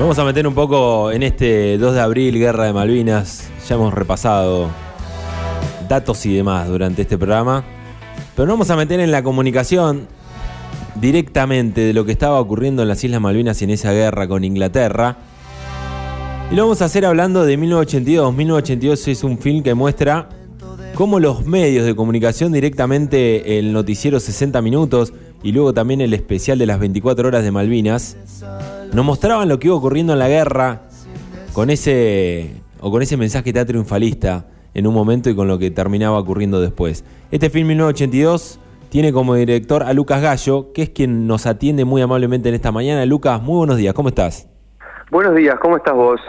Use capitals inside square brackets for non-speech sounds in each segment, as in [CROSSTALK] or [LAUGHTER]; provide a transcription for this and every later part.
Vamos a meter un poco en este 2 de abril, Guerra de Malvinas. Ya hemos repasado datos y demás durante este programa. Pero nos vamos a meter en la comunicación directamente de lo que estaba ocurriendo en las Islas Malvinas en esa guerra con Inglaterra. Y lo vamos a hacer hablando de 1982. 1982 es un film que muestra cómo los medios de comunicación, directamente el noticiero 60 minutos y luego también el especial de las 24 horas de Malvinas, nos mostraban lo que iba ocurriendo en la guerra con ese o con ese mensaje tan triunfalista en un momento y con lo que terminaba ocurriendo después. Este film 1982 tiene como director a Lucas Gallo, que es quien nos atiende muy amablemente en esta mañana. Lucas, muy buenos días, ¿cómo estás? Buenos días, ¿cómo estás vos?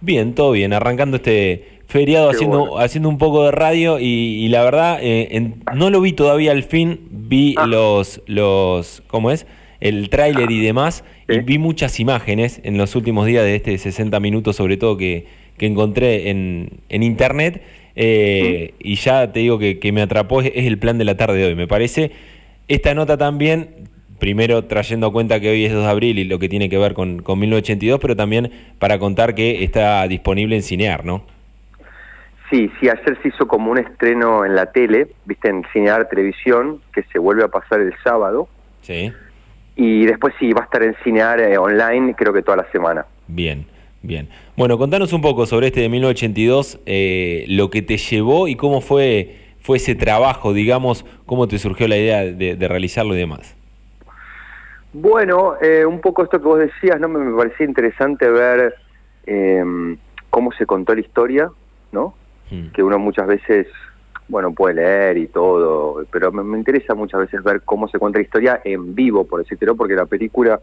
Bien, todo bien, arrancando este feriado haciendo, haciendo un poco de radio y, la verdad eh, no lo vi todavía al fin, vi ah. los, los, ¿cómo es? El tráiler y demás y vi muchas imágenes en los últimos días de este 60 minutos sobre todo que, que encontré en, en internet eh, y ya te digo que, que me atrapó es, el plan de la tarde de hoy, me parece. Esta nota también primero trayendo a cuenta que hoy es 2 de abril y lo que tiene que ver con, con 1982, pero también para contar que está disponible en Cinear, ¿no? Sí, sí, ayer se hizo como un estreno en la tele, viste, en Cinear Televisión, que se vuelve a pasar el sábado. Sí. Y después sí, va a estar en Cinear eh, online, creo que toda la semana. Bien, bien. Bueno, contanos un poco sobre este de 1982, eh, lo que te llevó y cómo fue, fue ese trabajo, digamos, cómo te surgió la idea de realizarlo y demás. Bueno, eh, un poco esto que vos decías, ¿no? Me, parecía interesante ver eh, cómo se contó la historia, ¿no? Hmm. Que uno muchas veces, bueno, puede leer y todo, pero me, interesa muchas veces ver cómo se cuenta la historia en vivo, por decirlo, porque la película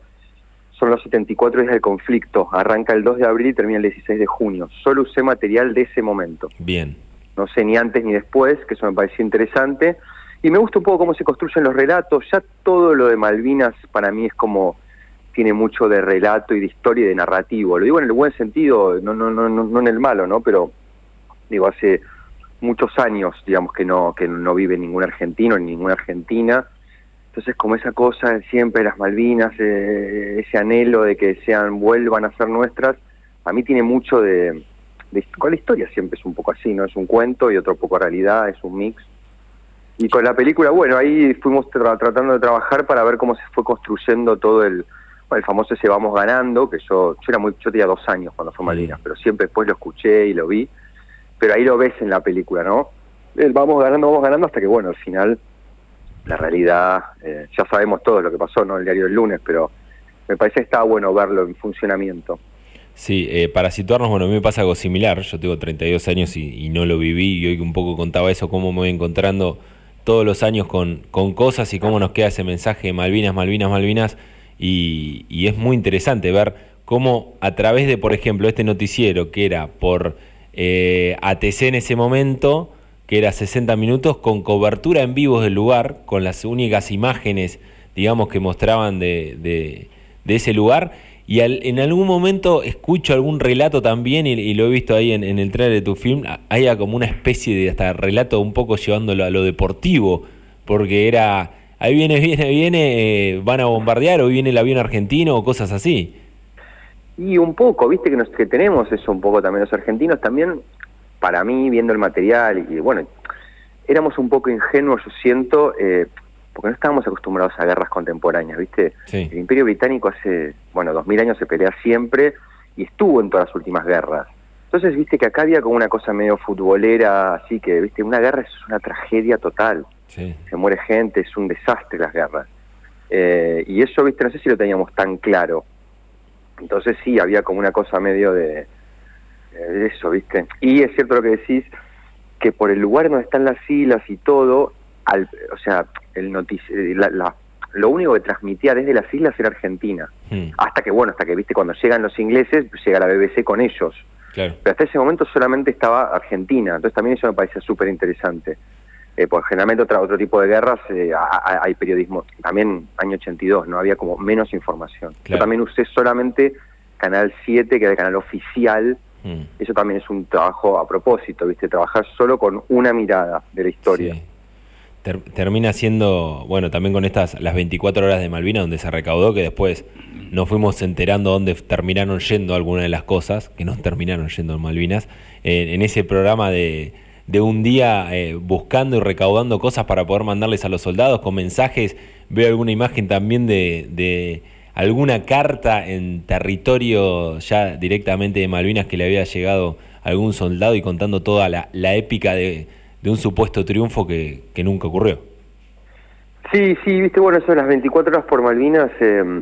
son los 74 días del conflicto, arranca el 2 de abril y termina el 16 de junio. Solo usé material de ese momento. Bien. No sé ni antes ni después, que eso me parecía interesante y me gusta un poco cómo se construyen los relatos, ya todo lo de Malvinas para mí es como tiene mucho de relato y de historia y de narrativo. Lo digo en el buen sentido, no no no no en el malo, ¿no? Pero digo hace muchos años, digamos que no que no vive ningún argentino ni ninguna argentina. Entonces, como esa cosa siempre las Malvinas, eh, ese anhelo de que sean vuelvan a ser nuestras, a mí tiene mucho de, de con la historia siempre es un poco así, ¿no? Es un cuento y otro poco realidad, es un mix. Y con la película, bueno, ahí fuimos tratando de trabajar para ver cómo se fue construyendo todo el, el famoso ese vamos ganando, que yo, yo era muy, yo tenía dos años cuando fue Malvinas, pero siempre después lo escuché y lo vi, pero ahí lo ves en la película, ¿no? El vamos ganando, vamos ganando hasta que, bueno, al final, la realidad, eh, ya sabemos todo lo que pasó, ¿no? El diario del lunes, pero me parece que está bueno verlo en funcionamiento. Sí, eh, para situarnos, bueno, a mí me pasa algo similar, yo tengo 32 años y, y no lo viví, y hoy un poco contaba eso, cómo me voy encontrando todos los años con, con cosas y cómo nos queda ese mensaje Malvinas, Malvinas, Malvinas. Y, es muy interesante ver cómo a través de, por ejemplo, este noticiero que era por eh, ATC en ese momento, que era 60 minutos, con cobertura en vivo del lugar, con las únicas imágenes, digamos, que mostraban de, ese lugar, y en algún momento escucho algún relato también, y, lo he visto ahí en, el trailer de tu film, hay como una especie de hasta relato un poco llevándolo a lo deportivo, porque era, ahí viene, [LAUGHS] viene, viene, eh, van a bombardear, o viene el avión argentino, o cosas así. Y un poco, viste que, nos, que tenemos eso un poco también los argentinos, también para mí, viendo el material, y bueno, éramos un poco ingenuos, yo siento, eh, porque no estábamos acostumbrados a guerras contemporáneas, ¿viste? El Imperio Británico hace, bueno, dos mil años se pelea siempre y estuvo en todas las últimas guerras. Entonces, viste que acá había como una cosa medio futbolera, así que, viste, una guerra es una tragedia total. Se muere gente, es un desastre las guerras. Eh, y eso, viste, no sé si lo teníamos tan claro. Entonces sí, había como una cosa medio de, de eso, viste. Y es cierto lo que decís, que por el lugar donde están las islas y todo, al, o sea, el eh, la, lo único que transmitía desde las islas era Argentina. Hmm. Hasta que, bueno, hasta que, viste, cuando llegan los ingleses, llega la BBC con ellos. Pero hasta ese momento solamente estaba Argentina. Entonces también eso me parecía súper interesante. Eh, pues generalmente otra, otro tipo de guerras eh, hay periodismo. También año 82, ¿no? Había como menos información. Yo también usé solamente Canal 7, que era el canal oficial. Hmm. Eso también es un trabajo a propósito, ¿viste? Trabajar solo con una mirada de la historia termina siendo, bueno, también con estas, las 24 horas de Malvinas, donde se recaudó, que después nos fuimos enterando dónde terminaron yendo algunas de las cosas, que nos terminaron yendo en Malvinas, en ese programa de, de un día eh, buscando y recaudando cosas para poder mandarles a los soldados con mensajes. Veo alguna imagen también de, de alguna carta en territorio ya directamente de Malvinas que le había llegado a algún soldado y contando toda la, épica de, de, un supuesto triunfo que, que, nunca ocurrió. Sí, sí, viste, bueno, eso de las 24 horas por Malvinas, eh,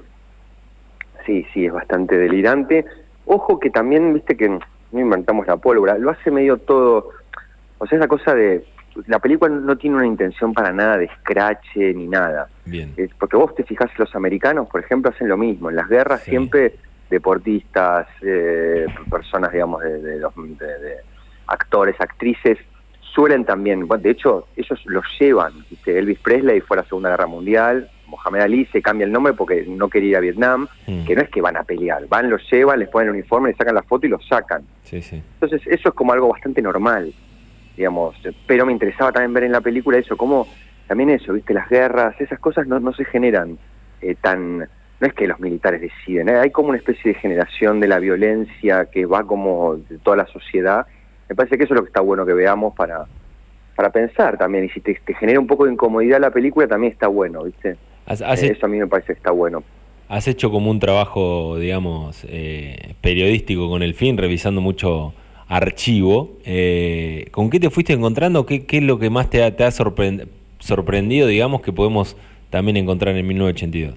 sí, sí, es bastante delirante. Ojo que también, viste que no inventamos la pólvora, lo hace medio todo, o sea, esa cosa de, la película no tiene una intención para nada de scratch ni nada. Bien. porque vos te fijas, los americanos, por ejemplo, hacen lo mismo. En las guerras siempre deportistas, eh, personas, digamos, de, los de, actores, actrices, suelen también, de hecho, ellos los llevan. Elvis Presley fue a la Segunda Guerra Mundial, Mohamed Ali se cambia el nombre porque no quería ir a Vietnam, mm. que no es que van a pelear, van, los llevan, les ponen el uniforme, les sacan la foto y los sacan. Sí, sí. Entonces, eso es como algo bastante normal, digamos. Pero me interesaba también ver en la película eso, cómo también eso, viste, las guerras, esas cosas no, no se generan eh, tan... No es que los militares deciden, ¿eh? hay como una especie de generación de la violencia que va como de toda la sociedad. Me parece que eso es lo que está bueno que veamos para, para pensar también. Y si te, genera un poco de incomodidad la película, también está bueno, ¿viste? Eh, eso a mí me parece que está bueno. Has hecho como un trabajo, digamos, periodístico con el fin, revisando mucho archivo. Eh, ¿Con qué te fuiste encontrando? ¿Qué, ¿Qué, es lo que más te ha, te ha sorprendido, digamos, que podemos también encontrar en 1982?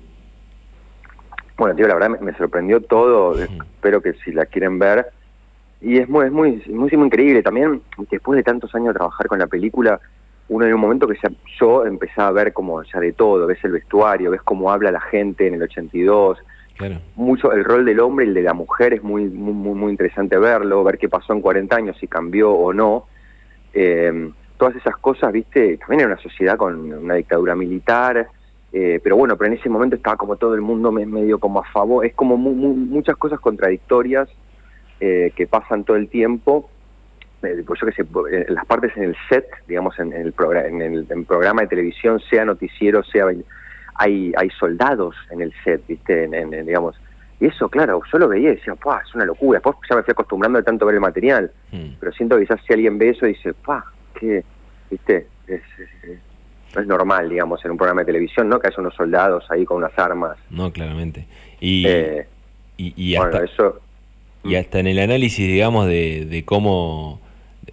Bueno, tío, la verdad me, sorprendió todo. Espero que si la quieren ver. Y es muy, es muy, muy, muy increíble. También, después de tantos años de trabajar con la película, uno en un momento que yo empezaba a ver como ya de todo, ves el vestuario, ves cómo habla la gente en el 82, mucho el rol del hombre y el de la mujer es muy, muy, muy interesante verlo, ver qué pasó en 40 años, si cambió o no. Eh, todas esas cosas, viste, también era una sociedad con una dictadura militar, eh, pero bueno, pero en ese momento estaba como todo el mundo medio como a favor, es como muchas cosas contradictorias eh, que pasan todo el tiempo. pues yo que sé, las partes en el set, digamos, en, el, en el programa de televisión, sea noticiero, sea hay, hay soldados en el set, ¿viste? En, digamos, y eso, claro, yo lo veía y decía, ¡pah! Es una locura. Después ya me fui acostumbrando de tanto ver el material. Mm. Pero siento que quizás si alguien ve eso dice, ¡pah! ¿Qué? ¿Viste? Es, no es normal, digamos, en un programa de televisión, ¿no? Que haya unos soldados ahí con unas armas. No, claramente. Y, eh, y, hasta, eso, y hasta en el análisis, digamos, de, de cómo.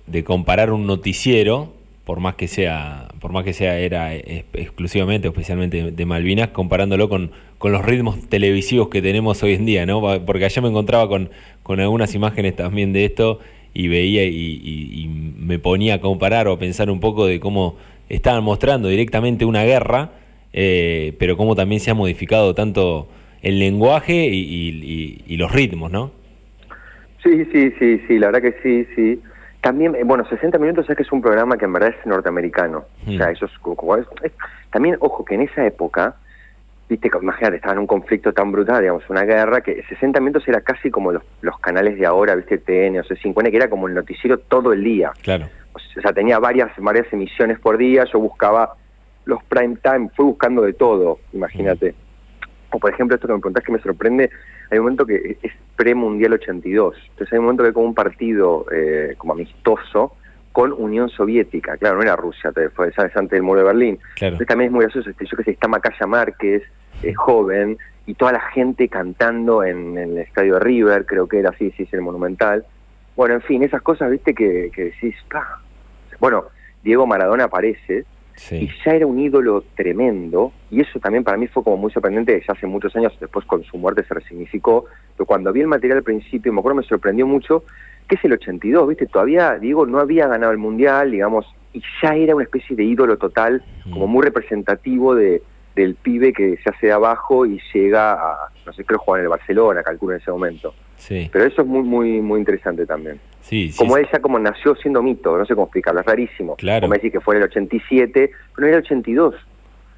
de comparar un noticiero por más que sea, por más que sea era exclusivamente especialmente de Malvinas, comparándolo con, con los ritmos televisivos que tenemos hoy en día, ¿no? Porque allá me encontraba con, con algunas imágenes también de esto y veía y, me ponía a comparar o a pensar un poco de cómo estaban mostrando directamente una guerra, eh, pero cómo también se ha modificado tanto el lenguaje y, y los ritmos, ¿no? Sí, sí, sí, sí, la verdad que sí, sí. También, eh, bueno, 60 minutos es que es un programa que en verdad es norteamericano. O sea, mm. eso es, También, ojo, que en esa época, viste, imagínate, estaba en un conflicto tan brutal, digamos, una guerra, que 60 minutos era casi como los, los canales de ahora, viste, TN o C50, que era como el noticiero todo el día. Claro. O sea, tenía varias, varias emisiones por día, yo buscaba los prime time, fui buscando de todo, imagínate. Mm. O por ejemplo, esto que me preguntás que me sorprende, hay un momento que es pre-mundial 82, entonces hay un momento que hay como un partido eh, como amistoso con Unión Soviética, claro, no era Rusia, fue antes del muro de Berlín. Entonces también es muy gracioso, este, yo que sé, está Macaya Márquez, joven, y toda la gente cantando en, el estadio de River, creo que era así, sí, es el Monumental. Bueno, en fin, esas cosas, viste, que, que decís, ¡pah! Bueno, Diego Maradona aparece, y ya era un ídolo tremendo, y eso también para mí fue como muy sorprendente, ya hace muchos años después con su muerte se resignificó, pero cuando vi el material al principio, me acuerdo me sorprendió mucho, que es el 82, ¿viste? Todavía, digo, no había ganado el Mundial, digamos, y ya era una especie de ídolo total, como muy representativo de, del pibe que se hace de abajo y llega a, no sé, creo jugar en el Barcelona, calculo en ese momento. Sí. Pero eso es muy, muy, muy interesante también. Sí, como ella como nació siendo mito, no sé cómo explicarlo, es rarísimo. Claro. Como decir que fue en el 87, pero era el 82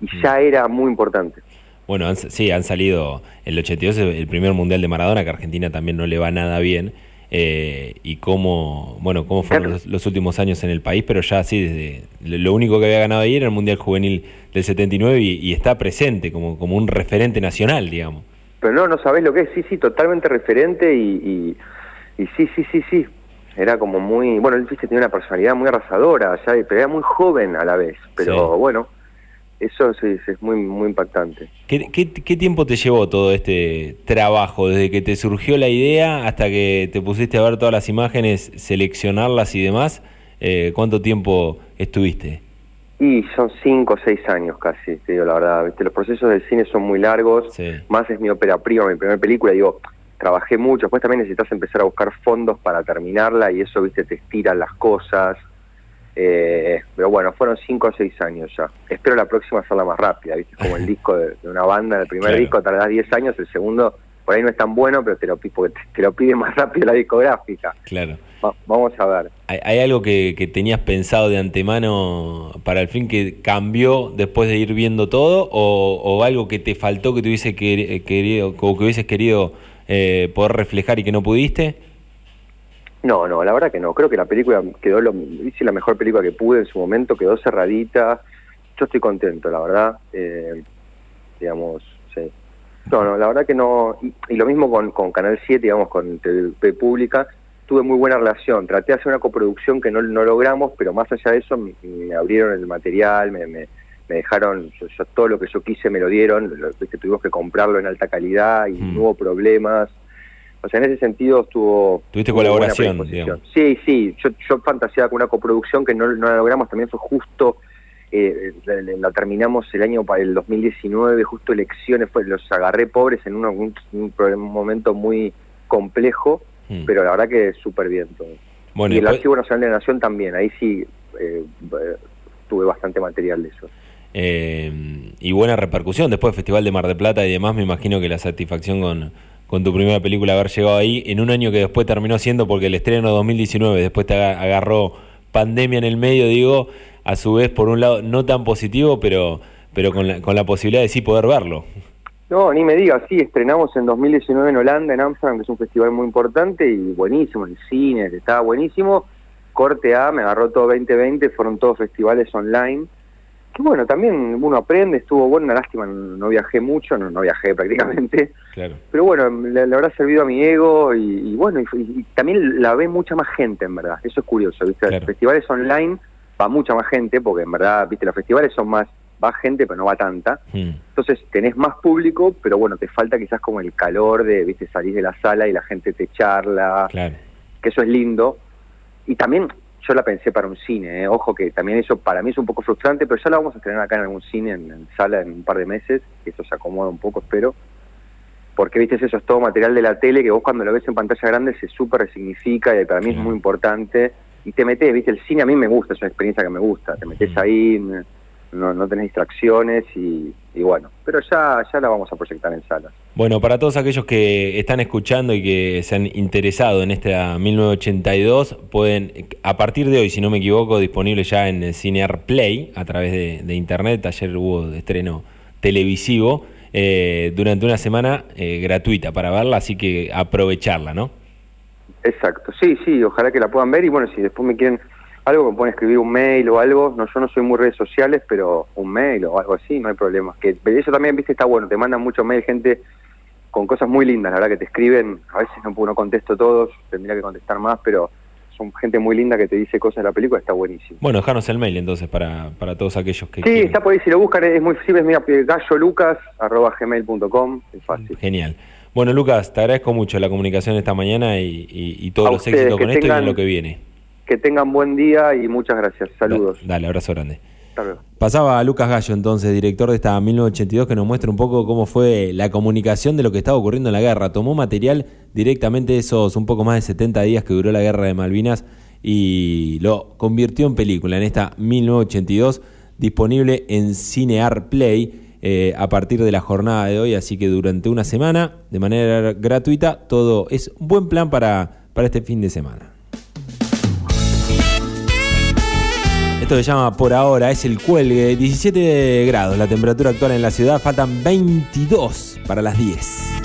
y mm. ya era muy importante. Bueno, sí, han salido, el 82 el primer mundial de Maradona, que a Argentina también no le va nada bien, eh, y cómo, bueno, cómo fueron los, últimos años en el país, pero ya sí, desde lo único que había ganado ahí era el Mundial Juvenil del 79 y, y está presente como, como un referente nacional, digamos. pero no, no sabés lo que es, sí, sí, totalmente referente y, y, sí, sí, sí, sí. Era como muy, bueno, él viste, tenía una personalidad muy arrasadora, pero era muy joven a la vez, pero bueno, eso sí, es muy, muy impactante. ¿Qué, ¿Qué, tiempo te llevó todo este trabajo? Desde que te surgió la idea hasta que te pusiste a ver todas las imágenes, seleccionarlas y demás, eh, ¿cuánto tiempo estuviste? Y son cinco o seis años casi, te digo la verdad. ¿viste? Los procesos del cine son muy largos, más es mi ópera prima, mi primera película, digo, trabajé mucho, después también necesitas empezar a buscar fondos para terminarla y eso, viste, te estiran las cosas. Eh, pero bueno, fueron cinco o seis años ya. Espero la próxima hacerla más rápida, viste, como el [LAUGHS] disco de, una banda, el primer disco tardás diez años, el segundo por ahí no es tan bueno, pero te lo, porque te, lo pide más rápido la discográfica. Claro. vamos a ver. ¿Hay, algo que, tenías pensado de antemano para el fin que cambió después de ir viendo todo? ¿O, algo que te faltó que te hubiese querido, o que hubieses querido eh, poder reflejar y que no pudiste? No, no, la verdad que no. Creo que la película quedó, lo, hice la mejor película que pude en su momento, quedó cerradita. Yo estoy contento, la verdad. Eh, digamos, sí. No, no, la verdad que no. Y, lo mismo con, con, Canal 7, digamos, con TV Pública. Tuve muy buena relación. Traté de hacer una coproducción que no, no logramos, pero más allá de eso, me, abrieron el material, me, me, dejaron. Yo, todo lo que yo quise me lo dieron. que tuvimos que comprarlo en alta calidad y mm. no hubo problemas. O sea, en ese sentido estuvo... Tuviste colaboración, digamos. Sí, sí. Yo, yo fantaseaba con una coproducción que no, no la logramos. También fue justo eh, la, terminamos el año para el 2019, justo elecciones, fue, los agarré pobres en un, momento muy complejo, hmm. pero la verdad que súper bien todo. Bueno, y el Archivo Nacional de la Nación también, ahí sí eh, tuve bastante material de eso. Eh, y buena repercusión después del Festival de Mar de Plata y demás, me imagino que la satisfacción con, con tu primera película haber llegado ahí en un año que después terminó siendo porque el estreno 2019 después te agarró pandemia en el medio, digo, a su vez, por un lado, no tan positivo, pero, pero con, la, con la posibilidad de sí poder verlo. No, ni me digas, sí, estrenamos en 2019 en Holanda, en Amsterdam, que es un festival muy importante y buenísimo, el cine, estaba buenísimo. Corte A, me agarró todo 2020, fueron todos festivales online. Que bueno, también uno aprende, estuvo bueno, una lástima, no, viajé mucho, no, no, viajé [LAUGHS] prácticamente. Claro. Pero bueno, le, habrá servido a mi ego y, bueno, y, también la ve mucha más gente, en verdad. Eso es curioso, ¿viste? Los festivales online va mucha más gente, porque en verdad, viste, los festivales son más, va gente, pero no va tanta. Hmm. Entonces tenés más público, pero bueno, te falta quizás como el calor de, viste, salir de la sala y la gente te charla, que eso es lindo. Y también yo la pensé para un cine, ¿eh? ojo que también eso para mí es un poco frustrante, pero ya la vamos a tener acá en algún cine, en, sala, en un par de meses, que eso se acomoda un poco, espero. Porque, viste, eso es todo material de la tele que vos cuando lo ves en pantalla grande se súper resignifica y para mí es muy importante y te metes, viste, el cine a mí me gusta, es una experiencia que me gusta, te metes ahí, no, no tenés distracciones y, bueno, pero ya, ya la vamos a proyectar en salas. Bueno, para todos aquellos que están escuchando y que se han interesado en esta 1982, pueden, a partir de hoy, si no me equivoco, disponible ya en Cinear Play a través de, internet, ayer hubo estreno televisivo, eh, durante una semana eh, gratuita para verla, así que aprovecharla, ¿no? Exacto, sí, sí, ojalá que la puedan ver y bueno, si después me quieren algo, me pueden escribir un mail o algo, no, yo no soy muy redes sociales, pero un mail o algo así, no hay problema. Que eso también, viste, está bueno, te mandan mucho mail gente con cosas muy lindas, la verdad que te escriben, a veces no, no contesto todos, tendría que contestar más, pero son gente muy linda que te dice cosas de la película, está buenísimo. Bueno, dejanos el mail entonces para, para todos aquellos que Sí, está por ahí, si lo buscan es muy simple, mira, gallolucas.gmail.com, es fácil. Genial. Bueno, Lucas, te agradezco mucho la comunicación esta mañana y, todos los éxitos con esto y con lo que viene. Que tengan buen día y muchas gracias. Saludos. Dale, abrazo grande. Pasaba a Lucas Gallo, entonces, director de esta 1982, que nos muestra un poco cómo fue la comunicación de lo que estaba ocurriendo en la guerra. Tomó material directamente esos un poco más de 70 días que duró la guerra de Malvinas y lo convirtió en película en esta 1982, disponible en Cinear Play. Eh, a partir de la jornada de hoy, así que durante una semana, de manera gratuita, todo es un buen plan para, para este fin de semana. Esto se llama por ahora, es el cuelgue, 17 grados la temperatura actual en la ciudad, faltan 22 para las 10.